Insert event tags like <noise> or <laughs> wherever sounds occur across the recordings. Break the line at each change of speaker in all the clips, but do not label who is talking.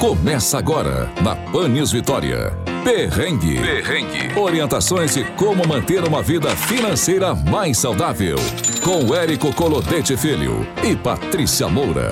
Começa agora na Panis Vitória. Perrengue. Perrengue. Orientações de como manter uma vida financeira mais saudável. Com Érico Colodete Filho e Patrícia Moura.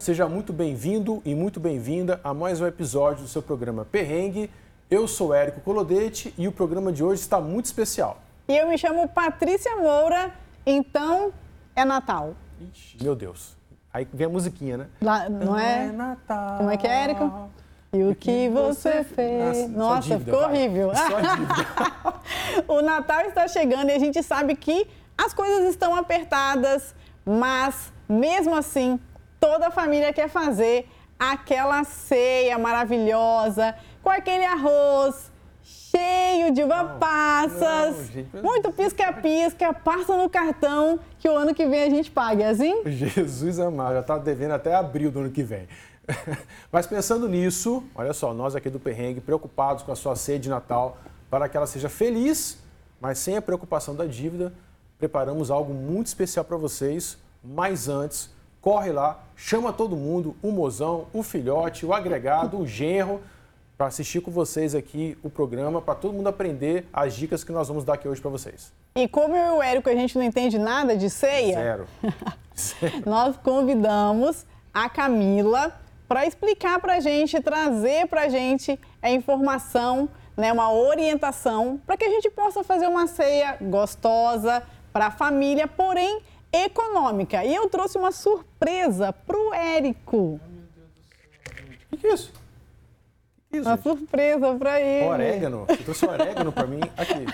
Seja muito bem-vindo e muito bem-vinda a mais um episódio do seu programa Perrengue. Eu sou Érico Colodete e o programa de hoje está muito especial.
E eu me chamo Patrícia Moura, então é Natal.
Ixi, meu Deus. Aí vem a musiquinha, né?
Lá, não é?
É Natal.
Como é que é, Érico? E o que você fez?
Nossa, só
Nossa,
dívida,
ficou
vai.
horrível. <laughs> O Natal está chegando e a gente sabe que as coisas estão apertadas, mas mesmo assim, toda a família quer fazer aquela ceia maravilhosa com aquele arroz cheio de uva passas,
não, gente,
muito pisca-pisca, passa no cartão que o ano que vem a gente pague, é assim?
Jesus amado, já tá devendo até abril do ano que vem. <laughs> Mas pensando nisso, olha só, nós aqui do Perrengue, preocupados com a sua ceia de Natal, para que ela seja feliz, mas sem a preocupação da dívida, preparamos algo muito especial para vocês. Mas antes, corre lá, chama todo mundo, o mozão, o filhote, o agregado, o genro, para assistir com vocês aqui o programa, para todo mundo aprender as dicas que nós vamos dar aqui hoje para vocês.
E como eu e o Érico a gente não entende nada de ceia,
Zero. Zero. <laughs>
nós convidamos a Camila para explicar para a gente, trazer para a gente a informação, né, uma orientação para que a gente possa fazer uma ceia gostosa para a família, porém econômica. E eu trouxe uma surpresa para o Érico.
O que, que é isso? É isso?
Uma
gente?
surpresa para ele.
Orégano? Você trouxe orégano pra mim? Aqui.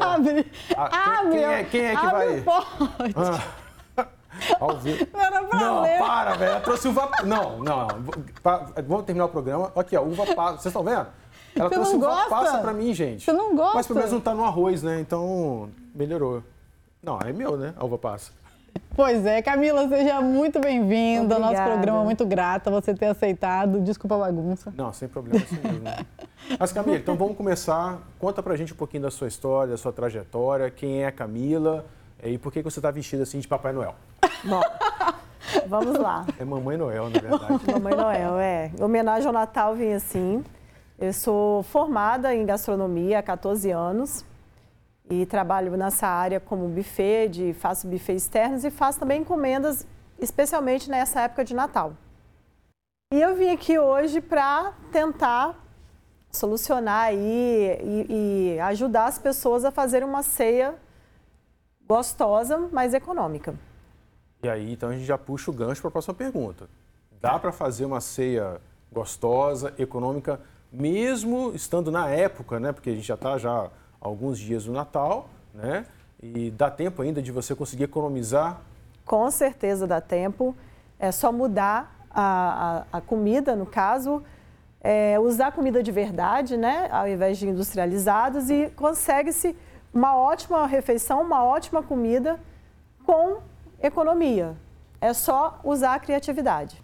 Abre, <laughs>
Ah,
abre.
quem é- quem é que
abre
vai-
o pote.
Ah. <laughs> Ao vivo.
Não era pra
Não,
ler.
para, velho. Trouxe uva. Não, não. Vamos terminar o programa. Aqui, ó, uva passa. Vocês estão vendo? Ela
Você
trouxe
não
uva
gosta?
passa pra mim, gente.
Você não gosta?
Mas pelo menos não tá no arroz, né? Então, melhorou. Não, é meu, né? A uva passa.
Pois é, Camila, seja muito bem-vinda ao nosso programa. Muito grata você ter aceitado. Desculpa a bagunça.
Não, sem problema assim mesmo. <laughs> Mas, Camila, então vamos começar. Conta pra gente um pouquinho da sua história, da sua trajetória, quem é a Camila e por que que você tá vestida assim de Papai Noel.
Bom, vamos lá.
É Mamãe Noel, na verdade. <laughs>
Mamãe Noel, é. Em homenagem ao Natal, vim assim. Eu sou formada em gastronomia há 14 anos e trabalho nessa área como buffet, de, faço buffet externos e faço também encomendas, especialmente nessa época de Natal. E eu vim aqui hoje para tentar solucionar aí e, e ajudar as pessoas a fazerem uma ceia gostosa, mas econômica.
E aí, então a gente já puxa o gancho para a próxima pergunta. Dá para fazer uma ceia gostosa, econômica, mesmo estando na época, né? Porque a gente já está já alguns dias do Natal, né? E dá tempo ainda de você conseguir economizar.
Com certeza dá tempo. É só mudar a, a, a comida, no caso, é, usar comida de verdade, né? Ao invés de industrializados e consegue-se uma ótima refeição, uma ótima comida com economia. É só usar a criatividade.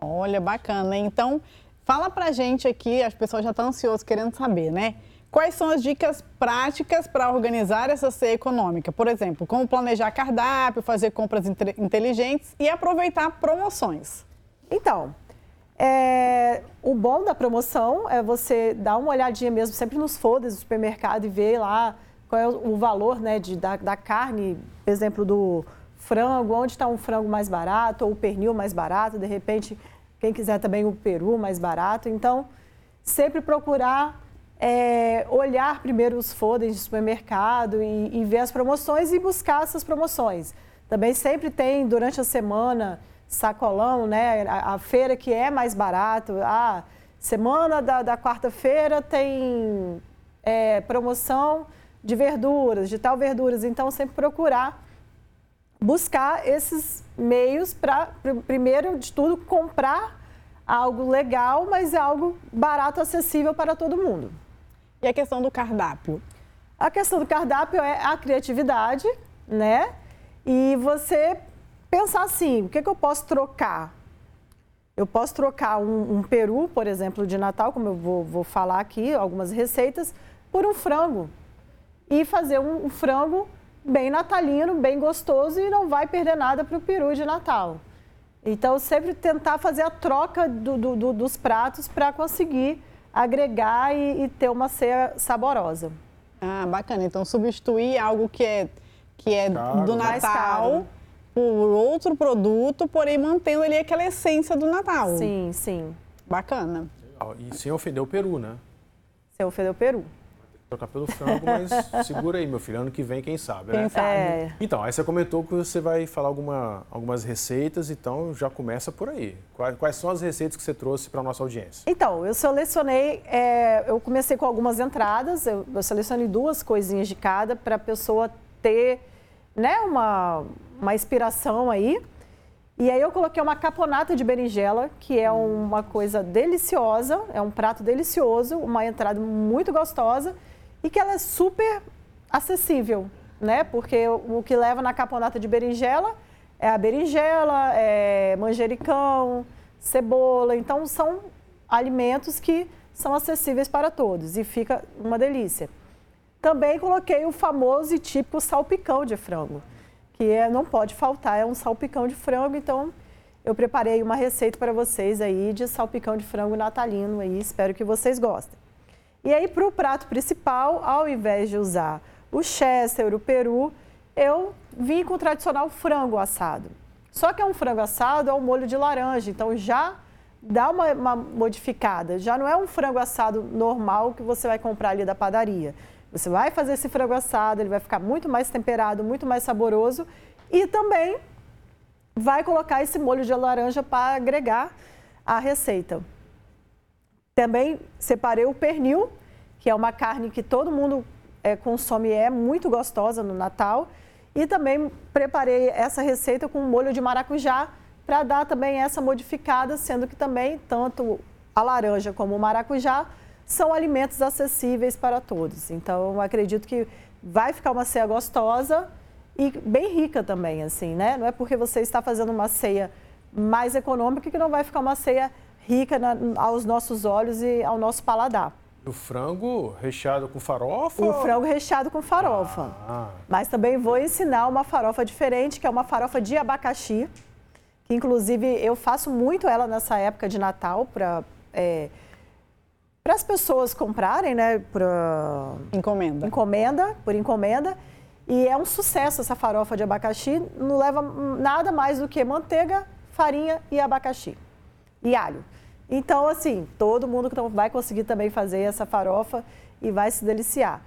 Olha, bacana. Então, fala pra gente aqui, as pessoas já estão ansiosas querendo saber, né? Quais são as dicas práticas para organizar essa ceia econômica? Por exemplo, como planejar cardápio, fazer compras inte- inteligentes e aproveitar promoções.
Então, é, o bom da promoção é você dar uma olhadinha mesmo sempre nos folders do supermercado e ver lá qual é o o valor né, de, da, da carne, por exemplo, do frango, onde está um frango mais barato ou o pernil mais barato, de repente, quem quiser também o peru mais barato. Então, sempre procurar é, olhar primeiro os folders de supermercado e, e ver as promoções e buscar essas promoções. Também sempre tem, durante a semana, sacolão, né? A, a feira que é mais barato. Ah, semana da, da quarta-feira tem é, promoção de verduras, de tal verduras. Então, sempre procurar buscar esses meios para, primeiro de tudo, comprar algo legal, mas algo barato, acessível para todo mundo.
E a questão do cardápio?
A questão do cardápio é a criatividade, né? E você pensar assim, o que, que eu posso trocar? Eu posso trocar um, um peru, por exemplo, de Natal, como eu vou, vou falar aqui, algumas receitas, por um frango. E fazer um, um frango bem natalino, bem gostoso e não vai perder nada para o peru de Natal. Então, sempre tentar fazer a troca do, do, do, dos pratos para conseguir agregar e, e, ter uma ceia saborosa.
Ah, bacana. Então, substituir algo que é, que é caro, do Natal por outro produto, porém mantendo ali aquela essência do Natal.
Sim, sim.
Bacana.
E sem ofender o peru, né?
Sem ofender o peru
trocar pelo frango, mas <laughs> segura aí, meu filho. Ano que vem, quem sabe,
né? Quem sabe. É.
Então, aí você comentou que você vai falar alguma, algumas receitas, então já começa por aí. Quais, quais são as receitas que você trouxe para a nossa audiência?
Então, eu selecionei, é, eu comecei com algumas entradas, eu, eu selecionei duas coisinhas de cada para a pessoa ter né, uma, uma inspiração aí. E aí eu coloquei uma caponata de berinjela, que é uma coisa deliciosa, é um prato delicioso, uma entrada muito gostosa e que ela é super acessível, né? Porque o que leva na caponata de berinjela é a berinjela, é manjericão, cebola. Então, são alimentos que são acessíveis para todos e fica uma delícia. Também coloquei o famoso e típico salpicão de frango, que é, não pode faltar, é um salpicão de frango. Então, eu preparei uma receita para vocês aí de salpicão de frango natalino aí, espero que vocês gostem. E aí, para o prato principal, ao invés de usar o chester, o peru, eu vim com o tradicional frango assado. Só que é um frango assado ao molho de laranja, então já dá uma, uma, modificada. Já não é um frango assado normal que você vai comprar ali da padaria. Você vai fazer esse frango assado, ele vai ficar muito mais temperado, muito mais saboroso e também vai colocar esse molho de laranja para agregar a receita. Também separei o pernil, que é uma carne que todo mundo é, consome e é muito gostosa no Natal. E também preparei essa receita com molho de maracujá para dar também essa modificada, sendo que também tanto a laranja como o maracujá são alimentos acessíveis para todos. Então, acredito que vai ficar uma ceia gostosa e bem rica também, assim, né? Não é porque você está fazendo uma ceia mais econômica que não vai ficar uma ceia rica na, aos nossos olhos e ao nosso paladar.
O frango recheado com farofa?
O frango recheado com farofa. Ah. Mas também vou ensinar uma farofa diferente, que é uma farofa de abacaxi. Que inclusive eu faço muito ela nessa época de Natal para é, para as pessoas comprarem, né? Para
encomenda.
Encomenda, por encomenda. E é um sucesso essa farofa de abacaxi. Não leva nada mais do que manteiga, farinha e abacaxi e alho. Então, assim, todo mundo vai conseguir também fazer essa farofa e vai se deliciar.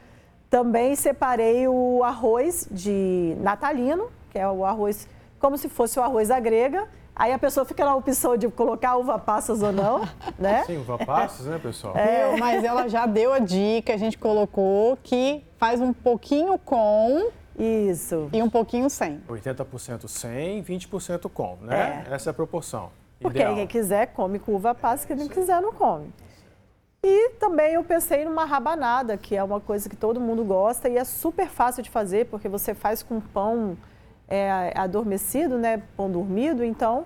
Também separei o arroz de natalino, que é o arroz como se fosse o arroz à grega. Aí a pessoa fica na opção de colocar uva passas ou não, <laughs> né?
Sim, uva passas, né, pessoal?
É, mas ela já deu a dica, a gente colocou que faz um pouquinho com
isso.
E um pouquinho sem.
80% sem, 20% com, né? É. Essa é a proporção.
Porque Ideal. quem quiser come com uva passa, quem não quiser não come. E também eu pensei numa rabanada, que é uma coisa que todo mundo gosta e é super fácil de fazer, porque você faz com pão é, adormecido, né, pão dormido, então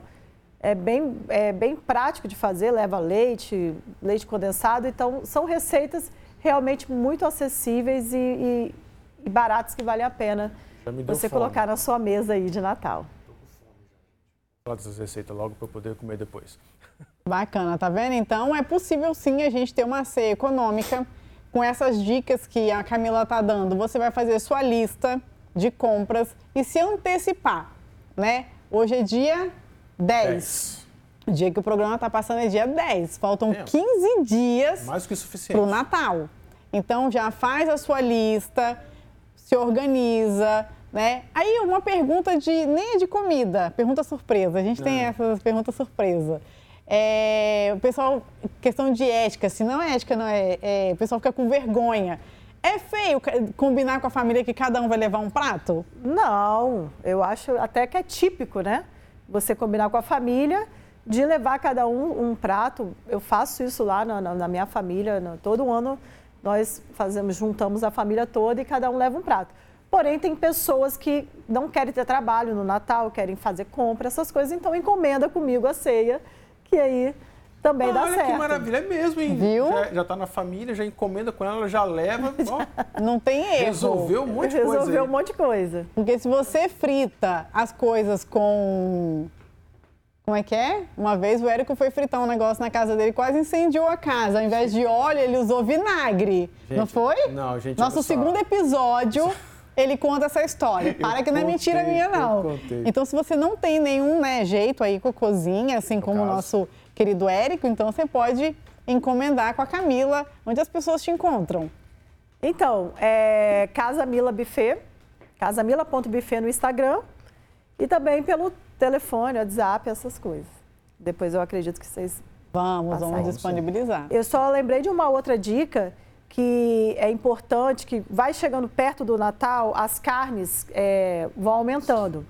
é bem, é bem prático de fazer, leva leite, leite condensado, então são receitas realmente muito acessíveis e, e, e baratas que vale a pena você fome. colocar na sua mesa aí de Natal
todas as receitas logo para eu poder comer depois. <laughs>
Bacana, tá vendo? Então é possível sim a gente ter uma ceia econômica com essas dicas que a Camila tá dando. Você vai fazer sua lista de compras e se antecipar, né? Hoje é dia 10. 10. O dia que o programa tá passando é dia 10. Faltam é. 15 dias
Mais que suficiente.
pro Natal. Então já faz a sua lista, se organiza, né? Aí uma pergunta de nem é de comida, pergunta surpresa. A gente tem é. essas perguntas surpresa. É, o pessoal, questão de ética, se não é ética, não é, é, o pessoal fica com vergonha. É feio combinar com a família que cada um vai levar um prato?
Não, eu acho até que é típico, né? Você combinar com a família de levar cada um um prato. Eu faço isso lá na, na, na minha família, no, todo ano nós fazemos, juntamos a família toda e cada um leva um prato. Porém, tem pessoas que não querem ter trabalho no Natal, querem fazer compra, essas coisas, então encomenda comigo a ceia, que aí também ah, dá
olha
certo.
que maravilha, é mesmo, hein?
Viu?
Já, já tá na família, já encomenda com ela, já leva. <laughs>
Ó, não tem erro.
Resolveu um monte de
coisa.
Resolveu
um monte de coisa.
Porque se você frita as coisas com Como é que é? Uma vez o Érico foi fritar um negócio na casa dele, quase incendiou a casa. Ao invés de óleo, ele usou vinagre.
Gente,
não foi?
não, gente,
Nosso
olha só.
segundo episódio, <laughs> ele conta essa história. Para que não é
contei,
mentira minha,
eu
não. Então, se você não tem nenhum né, jeito aí com a cozinha, assim como o
caso.
nosso querido Érico, então você pode encomendar com a Camila, onde as pessoas te encontram.
Então, é Casa Mila Buffet, casamila.buffet no Instagram e também pelo telefone, WhatsApp, essas coisas. Depois eu acredito que vocês.
Vamos, vamos disponibilizar.
Eu só lembrei de uma outra dica que é importante, que vai chegando perto do Natal, as carnes é, vão aumentando.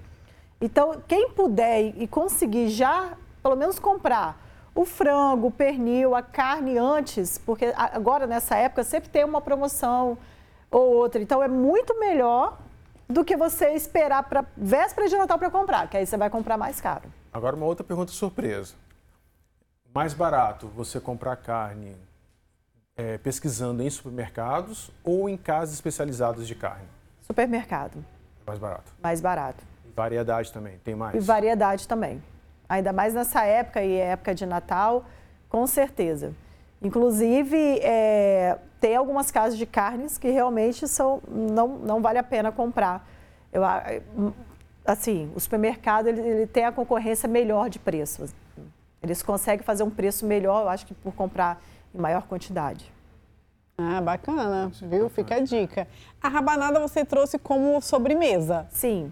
Então, quem puder e conseguir já, pelo menos comprar o frango, o pernil, a carne antes, porque agora nessa época sempre tem uma promoção ou outra. Então, é muito melhor do que você esperar para véspera de Natal para comprar, que aí você vai comprar mais caro.
Agora uma outra pergunta surpresa. Mais barato você comprar carne é, pesquisando em supermercados ou em casas especializadas de carne?
Supermercado,
Mais barato.
mais barato.
E variedade também, tem mais?
E variedade também. Ainda mais nessa época e época de Natal, com certeza. Inclusive, é, tem algumas casas de carnes que realmente são, não, não vale a pena comprar. Eu, assim, o supermercado ele, ele tem a concorrência melhor de preço. Eles conseguem fazer um preço melhor, eu acho que por comprar em maior quantidade.
Ah, bacana, viu? Fica a dica. A rabanada você trouxe como sobremesa.
Sim,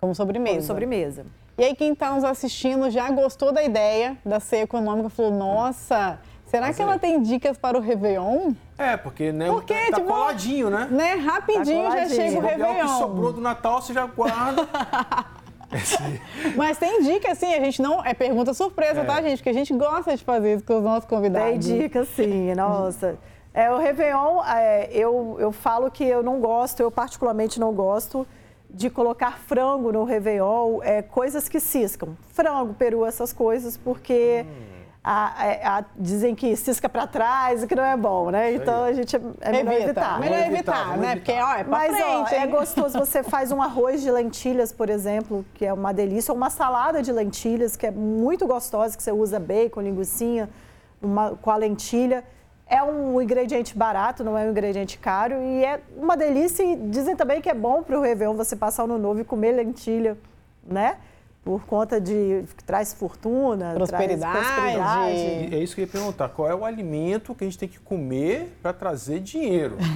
Como sobremesa.
como sobremesa.
E aí, quem está nos assistindo já gostou da ideia da ceia econômica, falou: nossa, será que ela tem dicas para o Réveillon?
É, porque, né,
Porque,
tá
tipo,
coladinho, né?
Né? Rapidinho já
coladinho.
chega o
Bobear o que sobrou
Réveillon.
do Natal, você já guarda. <laughs> <laughs>
Mas tem dica, assim, a gente não. É pergunta surpresa,
É.
tá, gente? Porque a gente gosta de fazer isso com os nossos convidados.
Tem dica, sim, <laughs> nossa. É, o Réveillon, é, eu, eu falo que eu não gosto, eu particularmente não gosto de colocar frango no Réveillon, é, coisas que ciscam. Frango, peru, essas coisas, porque a- a- a- dizem que cisca para trás e que não é bom, né? Então a gente é, é melhor
Evita.
evitar.
Melhor evitar,
evitar,
né?
evitar.
Porque, ó, é pra
Mas ó,
frente,
é
hein?
gostoso você faz um arroz de lentilhas, por exemplo, que é uma delícia, ou uma salada de lentilhas, que é muito gostosa, que você usa bacon, linguiça, uma, com a lentilha. É um ingrediente barato, não é um ingrediente caro e é uma delícia. E dizem também que é bom para o Réveillon você passar o ano novo e comer lentilha, né? Por conta de que traz fortuna,
Prosperidade.
traz prosperidade.
É isso que eu ia perguntar. Qual é o alimento que a gente tem que comer para trazer dinheiro? <laughs>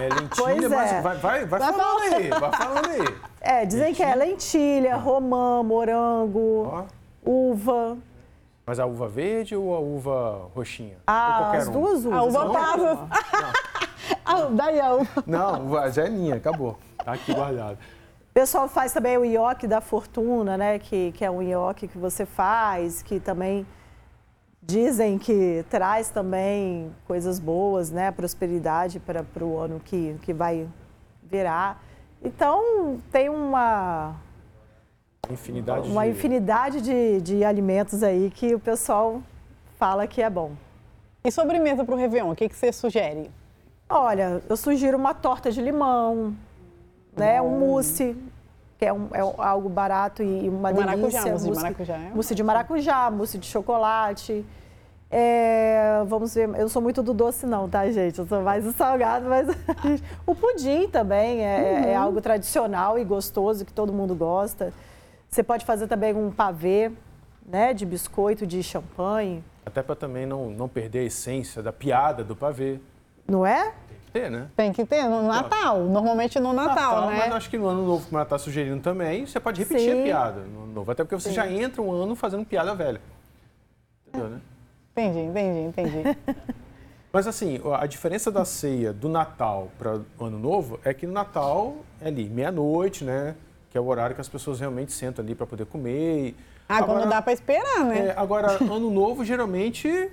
É lentilha,
Pois é.
mas vai, vai, vai
Vai
falando aí, vai falando aí.
É, dizem que é lentilha, romã, morango, uva.
mas a uva verde ou a uva roxinha?
Ah, as
uma?
duas uvas.
A uva
não?
passa. <laughs> Ah, daí a uva.
Não, uva- já é minha, acabou. Tá aqui guardado.
O pessoal faz também o ioque da fortuna, né? Que, que é um ioque que você faz, que também dizem que traz também coisas boas, né? Prosperidade para o ano que, que vai virar. Então, tem uma,
Infinidade
uma
de...
infinidade de, de alimentos aí que o pessoal fala que é bom.
E sobremesa para o Réveillon, o que, que você sugere?
Olha, eu sugiro uma torta de limão, né? Um mousse, que é, um- é algo barato e uma
De maracujá,
delícia.
mousse de maracujá, é?
Mousse de maracujá, mousse de chocolate. É, vamos ver, eu não sou muito do doce não, tá, gente? Eu sou mais do salgado, mas <laughs> o pudim também é, é
Uhum.
algo tradicional e gostoso que todo mundo gosta. Você pode fazer também um pavê, né, de biscoito de champanhe,
Até para também não, não perder a essência da piada do pavê.
não é?
Tem que ter, né?
Tem que ter no Natal, normalmente no Natal, né?
Mas acho que no ano novo, como ela está sugerindo também, você pode repetir
Sim.
a piada no ano novo. Até porque você já entra um ano fazendo piada velha. Entendeu, né?
Entendi, entendi, entendi. <laughs>
Mas assim, a diferença da ceia do Natal para o Ano Novo é que no Natal é ali, meia-noite, né? Que é o horário que as pessoas realmente sentam ali para poder comer.
Ah, quando dá para esperar, né?
é, agora, Ano Novo geralmente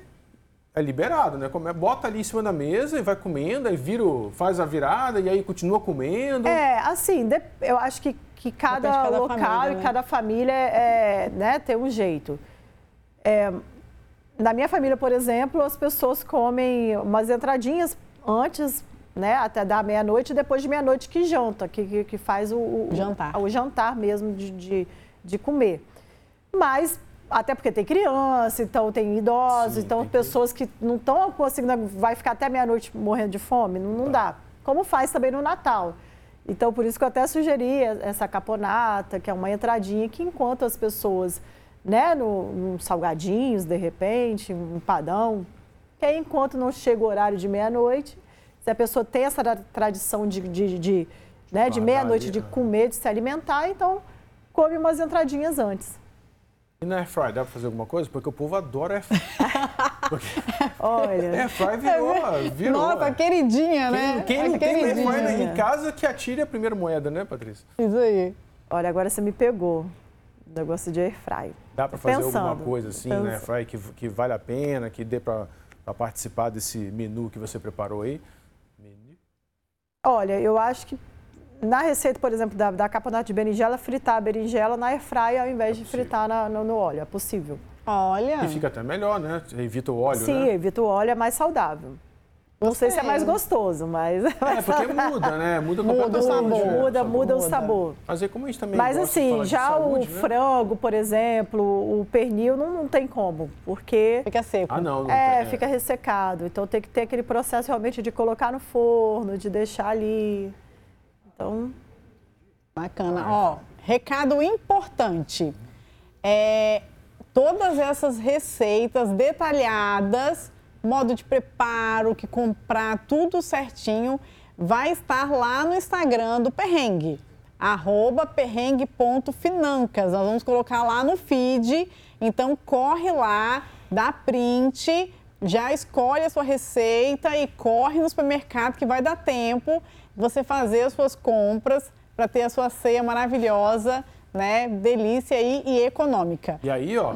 é liberado, né? Come- Bota ali em cima da mesa e vai comendo, aí vira, o- faz a virada e aí continua comendo.
É, assim, de- eu acho que, que cada,
cada
local
família,
e
né?
cada família é, né, tem um jeito. É, na minha família, por exemplo, as pessoas comem umas entradinhas antes, né, até da meia-noite, e depois de meia-noite que janta, que, que, que faz o, o-
Jantar.
o jantar mesmo de, de, de comer. Mas até porque tem criança, então tem idosos,
Sim,
então
tem que-
pessoas que não estão conseguindo, vai ficar até meia-noite morrendo de fome, não, não dá. Como faz também no Natal. Então, por isso que eu até sugeri essa caponata, que é uma entradinha que enquanto as pessoas, né, no, no salgadinhos, de repente, um padão, que aí enquanto não chega o horário de meia-noite, se a pessoa tem essa tra- tradição de, de, de, né, de meia-noite de
né?
comer, de se alimentar, então come umas entradinhas antes.
E na Airfry, dá pra fazer alguma coisa? Porque o povo adora Airfry. <laughs>
Olha,
Airfry virou, virou.
Nossa, queridinha, né?
Quem, quem não tem
queridinha.
Airfry em casa que atire a primeira moeda, né, Patrícia?
Isso aí.
olha, agora você me pegou. Negócio de air fry.
Dá pra fazer
Pensando,
alguma coisa assim
penso-
na Airfry que, que vale a pena, que dê pra, pra participar desse menu que você preparou aí? Menu?
Olha, eu acho que na receita, por exemplo, da, da caponata de berinjela, fritar a berinjela na air fry ao invés de
possível.
fritar na- no, no óleo. É possível.
Olha.
E fica até melhor, né? Evita o óleo,
Sim,
né?
evita o óleo, é mais saudável. Não sei se é mais gostoso, mas...
É, <laughs> porque muda, né? Muda
Muda o sabor.
muda, muda o sabor.
Mas aí como a gente também
Mas
gosta de
assim,
de
já
saúde,
o
né?
frango, por exemplo, o pernil, não, não tem como, porque
Fica seco.
Ah, não. não
é,
tem,
fica ressecado. Então tem que ter aquele processo realmente de colocar no forno, de deixar ali. Então,
Bacana. Ó, recado importante. É, todas essas receitas detalhadas, modo de preparo, que comprar, tudo certinho, vai estar lá no Instagram do Perrengue. Arroba perrengue.financas. Nós vamos colocar lá no feed. Então corre lá, dá print, já escolhe a sua receita e corre no supermercado que vai dar tempo você fazer as suas compras para ter a sua ceia maravilhosa, né? Delícia e, e econômica.
E aí, ó,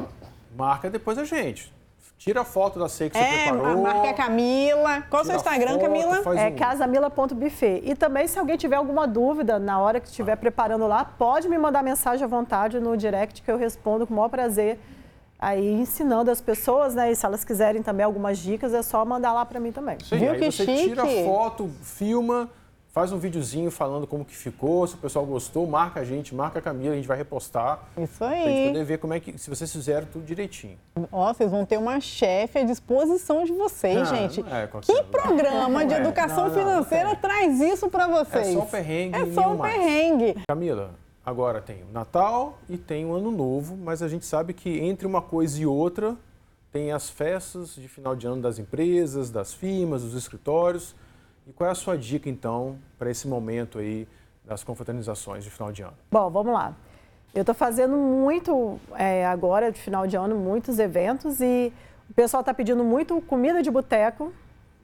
marca depois a gente. Tira a foto da ceia que você
É,
preparou.
a marca é a Camila. Qual o seu Instagram,
foto,
Camila?
é
um-
casamila.buffet. E também, se alguém tiver alguma dúvida na hora que estiver preparando lá, pode me mandar mensagem à vontade no direct que eu respondo com o maior prazer. Aí ensinando as pessoas, né? E se elas quiserem também algumas dicas, é só mandar lá para mim também.
Aí,
Viu
aí
que
você
chique?
tira a foto, filma, faz um videozinho falando como que ficou, se o pessoal gostou, marca a gente, marca a Camila, a gente vai repostar.
Isso
Pra gente
aí.
poder ver como é que, se vocês fizeram tudo direitinho.
Ó, vocês vão ter uma chefe à disposição de vocês,
Não,
gente.
não é qualquer
que
lugar.
programa de
Não é,
educação
não, não,
financeira
não é.
traz isso para vocês?
É só perrengue
É só um
mais.
perrengue.
Camila, agora tem o Natal e tem o Ano Novo, mas a gente sabe que entre uma coisa e outra tem as festas de final de ano das empresas, das firmas, dos escritórios. E qual é a sua dica, então, para esse momento aí das confraternizações de final de ano?
Bom, vamos lá. Eu estou fazendo muito é, agora, de final de ano, muitos eventos e o pessoal está pedindo muito comida de boteco.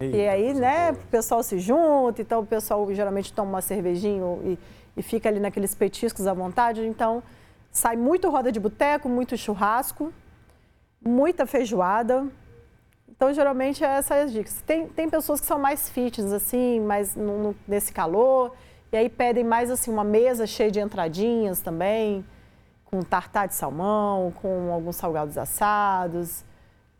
E aí, né, o pessoal se junta, então o pessoal geralmente toma uma cervejinha e, e fica ali naqueles petiscos à vontade. Então, sai muito roda de boteco, muito churrasco, muita feijoada. Então, geralmente, é essas as dicas. Tem, tem pessoas que são mais fitness, assim, mais no- nesse calor, e aí pedem mais, assim, uma mesa cheia de entradinhas também, com tartar de salmão, com alguns salgados assados,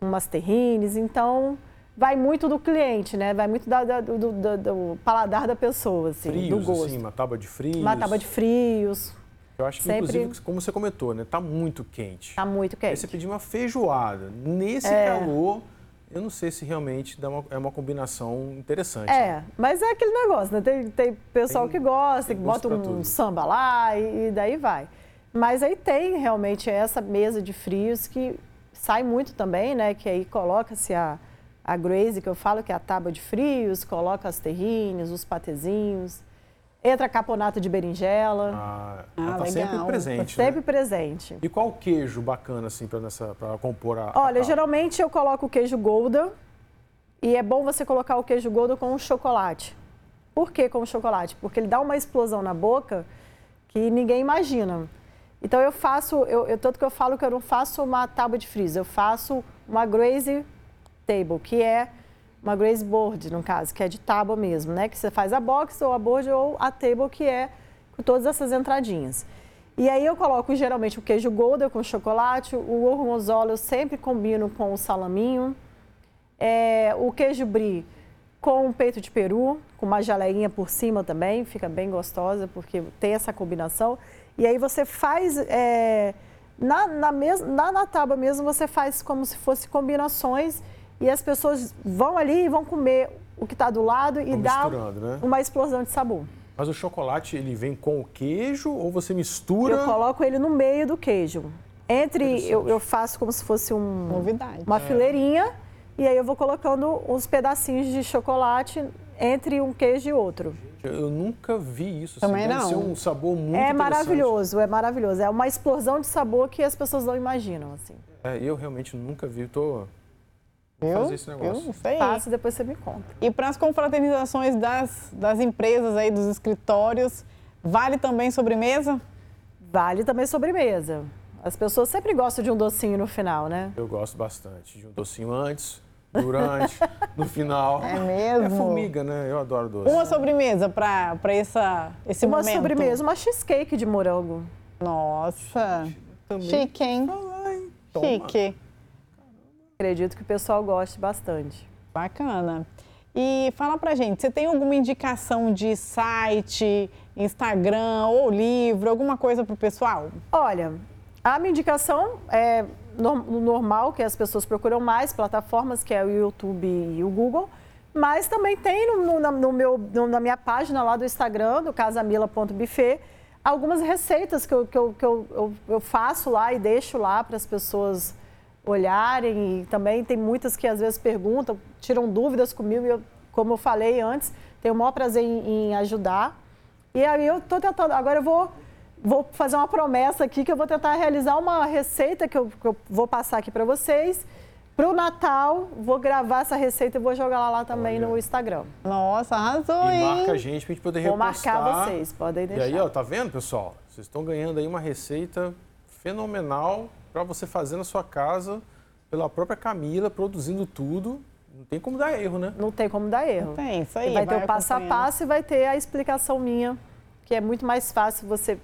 umas terrines. Então, vai muito do cliente, né? Vai muito da- da- do, do- do- do paladar da pessoa, assim, do
Frios,
gosto.
assim, uma tábua de frios.
Uma tábua de frios,
Eu acho que,
sempre-
inclusive, como você comentou, né? Tá muito quente.
tá muito
Aí
quente.
você pedir uma feijoada. Nesse
É.
calor, eu não sei se realmente dá uma- é uma combinação interessante. né?
É, mas é aquele negócio, né? Tem, tem pessoal
Tem-
que gosta, que bota um
tudo.
samba lá e, e daí vai. Mas aí tem realmente essa mesa de frios que sai muito também, né? Que aí coloca-se a, a Graze, que eu falo que é a tábua de frios, coloca as terrines, os patezinhos, entra a caponata de berinjela,
Ah,
Ah,
ela tá sempre
legal.
presente,
sempre
né?
presente.
E qual queijo bacana, assim, pra compor a... a
Olha,
tábua?
geralmente eu coloco o queijo Gouda e é bom você colocar o queijo Gouda com o chocolate. Por que com o chocolate? Porque ele dá uma explosão na boca que ninguém imagina. Então eu faço, eu, eu- tanto que eu falo que eu não faço uma tábua de freezer, eu faço uma Graze Table, que é uma Graze Board, no caso, que é de tábua mesmo, né? Que você faz a box ou a board ou a table, que é com todas essas entradinhas. E aí eu coloco geralmente o queijo Gouda com chocolate, o gorgonzola eu sempre combino com o salaminho, é, o queijo brie com peito de peru, com uma geleinha por cima também, fica bem gostosa porque tem essa combinação. E aí você faz é, Na, na, mes, na, na tábua mesmo você faz como se fosse combinações e as pessoas vão ali e vão comer o que está do lado e
Vão
dá
né?
uma explosão de sabor.
Mas o chocolate, ele vem com o queijo ou você mistura?
Eu coloco ele no meio do queijo. Entre, eu, eu faço como se fosse um,
Novidade.
uma fileirinha e aí eu vou colocando uns pedacinhos de chocolate entre um queijo e outro.
Eu nunca vi isso.
Também
Deve
não.
ser um sabor muito
é maravilhoso, é maravilhoso. É uma explosão de sabor que as pessoas não imaginam, assim.
É, eu realmente nunca vi. Tô...
Viu?
fazer esse negócio.
Aí.
Faço e depois você me conta.
E para as confraternizações das, das empresas aí, dos escritórios, vale também sobremesa?
Vale também sobremesa. As pessoas sempre gostam de um docinho no final, né?
Eu gosto bastante de um docinho antes, durante, <laughs> no final.
É mesmo?
É formiga, né? Eu adoro doce.
Uma sobremesa para esse
uma
momento?
sobremesa, uma cheesecake de morango.
Nossa,
Também.
chique, hein?
Ai, toma.
Chique.
Acredito que o pessoal goste bastante.
Bacana. E fala pra gente, você tem alguma indicação de site, Instagram ou livro, alguma coisa pro pessoal?
Olha, a minha indicação é no- no normal, que as pessoas procuram mais, plataformas, que é o YouTube e o Google. Mas também tem no, no- na, no meu, no- na minha página lá do Instagram, do casamila.buffet, algumas receitas que, eu, que, eu, que eu, eu faço lá e deixo lá para as pessoas olharem. E também tem muitas que às vezes perguntam, tiram dúvidas comigo. E eu, como eu falei antes, tenho o maior prazer em, em ajudar. E aí eu estou tentando, agora eu vou, vou fazer uma promessa aqui que eu vou tentar realizar uma receita que eu, que eu vou passar aqui para vocês. Para o Natal, vou gravar essa receita e vou jogar lá, lá também
Olha.
no Instagram.
Nossa, arrasou,
E
hein?
marca a gente pra gente poder
Vou
repostar.
marcar vocês, podem
E
deixar.
aí, ó, tá vendo, pessoal? Vocês estão ganhando aí uma receita fenomenal para você fazer na sua casa pela própria Camila, produzindo tudo. Não tem como dar erro, né?
Não tem como dar erro.
Tem, isso aí.
vai ter o passo a passo e vai ter a explicação minha, que é muito mais fácil você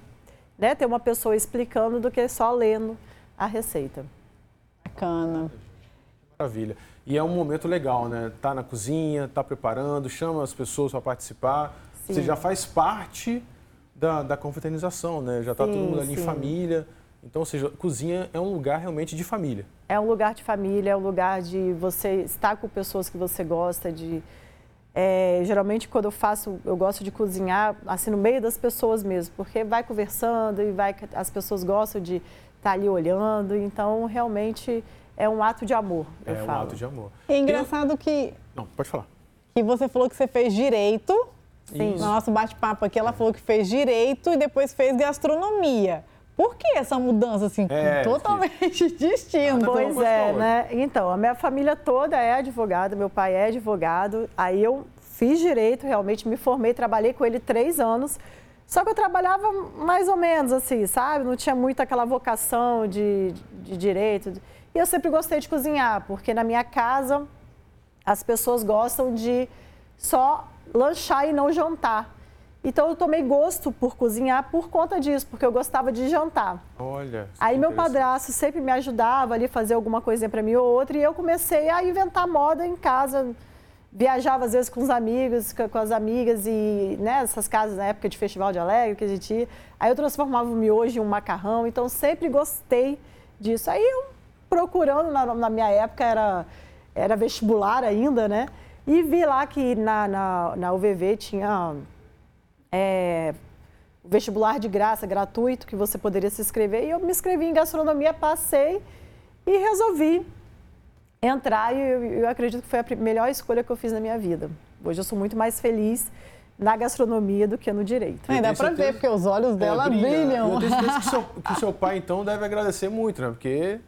né, ter uma pessoa explicando do que só lendo a receita.
Bacana.
Maravilha. E é um momento legal, né? Tá na cozinha, tá preparando, chama as pessoas para participar.
Sim.
Você já faz parte da, da confraternização, né? Já tá todo
Sim,
mundo ali em
sim.
família. Então, ou seja, cozinha é um lugar realmente de família.
É um lugar de família, é um lugar de você estar com pessoas que você gosta, de é, geralmente quando eu faço, eu gosto de cozinhar assim no meio das pessoas mesmo, porque vai conversando e vai as pessoas gostam de estar ali olhando, então realmente é um ato de amor, eu
é um
falo.
ato de amor.
É engraçado que,
Não, pode falar.
que você falou que você fez direito.
Sim.
No nosso bate-papo aqui, ela falou que fez direito e depois fez gastronomia. Por que essa mudança, assim,
É,
totalmente <laughs> distinta?
Uma
Pois é, né? Então, a minha família toda é advogada, meu pai é advogado. Aí eu fiz direito, realmente me formei, trabalhei com ele três anos. Só que eu trabalhava mais ou menos assim, sabe? Não tinha muito aquela vocação de, de direito. E eu sempre gostei de cozinhar, porque na minha casa as pessoas gostam de só lanchar e não jantar. Então eu tomei gosto por cozinhar por conta disso, porque eu gostava de jantar.
Olha.
Aí meu padrasto sempre me ajudava ali a fazer alguma coisinha para mim ou outra e eu comecei a inventar moda em casa. Viajava às vezes com os amigos, com com as amigas e né, essas casas na época de festival de alegre que a gente ia. Aí eu transformava o miojo em um macarrão, então sempre gostei disso. Aí eu procurando na, na minha época era era vestibular ainda, né? E vi lá que na, na, na UVV tinha é, o vestibular de graça, gratuito, que você poderia se inscrever. E eu me inscrevi em gastronomia, passei e resolvi entrar. E eu, eu acredito que foi a melhor escolha que eu fiz na minha vida. Hoje eu sou muito mais feliz na gastronomia do que no direito.
É, dá pra ver, porque os olhos dela
É, brilha.
brilham.
Eu tenho certeza que seu, <laughs> que seu pai, então, deve agradecer muito, né? Porque.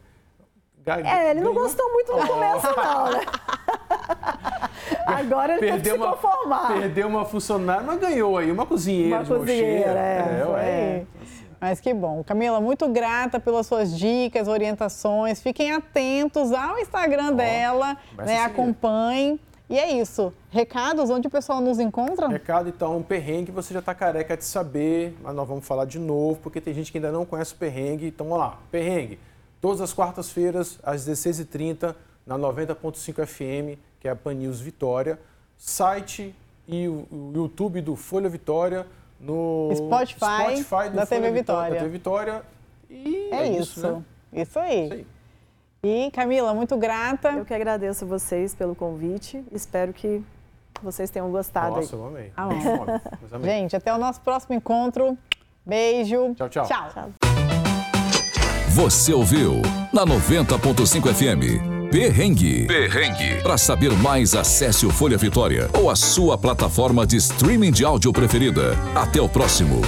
É, ele não gostou muito no começo, não, né? <laughs> Agora ele tem que
Perdeu
se
uma,
conformar.
perdeu uma funcionária, mas ganhou aí uma cozinheira
Uma cozinheira, é,
ué.
é.
Mas que bom. Camila, muito grata pelas suas dicas, orientações. Fiquem atentos ao Instagram dela,
começa
né? Acompanhem. E é isso. Recados, onde o pessoal nos encontra?
Recado, então, um perrengue você já está careca de saber, mas nós vamos falar de novo, porque tem gente que ainda não conhece o perrengue. Então, vamos lá. Perrengue. Todas as quartas-feiras, às 16h30, na 90.5 FM, que é a Pan News Vitória. Site e o, YouTube do Folha Vitória, no
Spotify
Spotify do
da
Folha
TV
Vitória,
Vitória.
da TV Vitória E
É,
é,
isso.
né?
Isso aí.
Isso aí.
E Camila, muito grata.
Eu que agradeço a vocês pelo convite. Espero que vocês tenham gostado
Nossa,
aí.
eu amei. Fome, mas amei.
Gente, até o nosso próximo encontro. Beijo.
Tchau, tchau.
Tchau.
Tchau.
Você ouviu na 90.5 FM. Perrengue. Perrengue. Para saber mais, acesse o Folha Vitória ou a sua plataforma de streaming de áudio preferida. Até o próximo.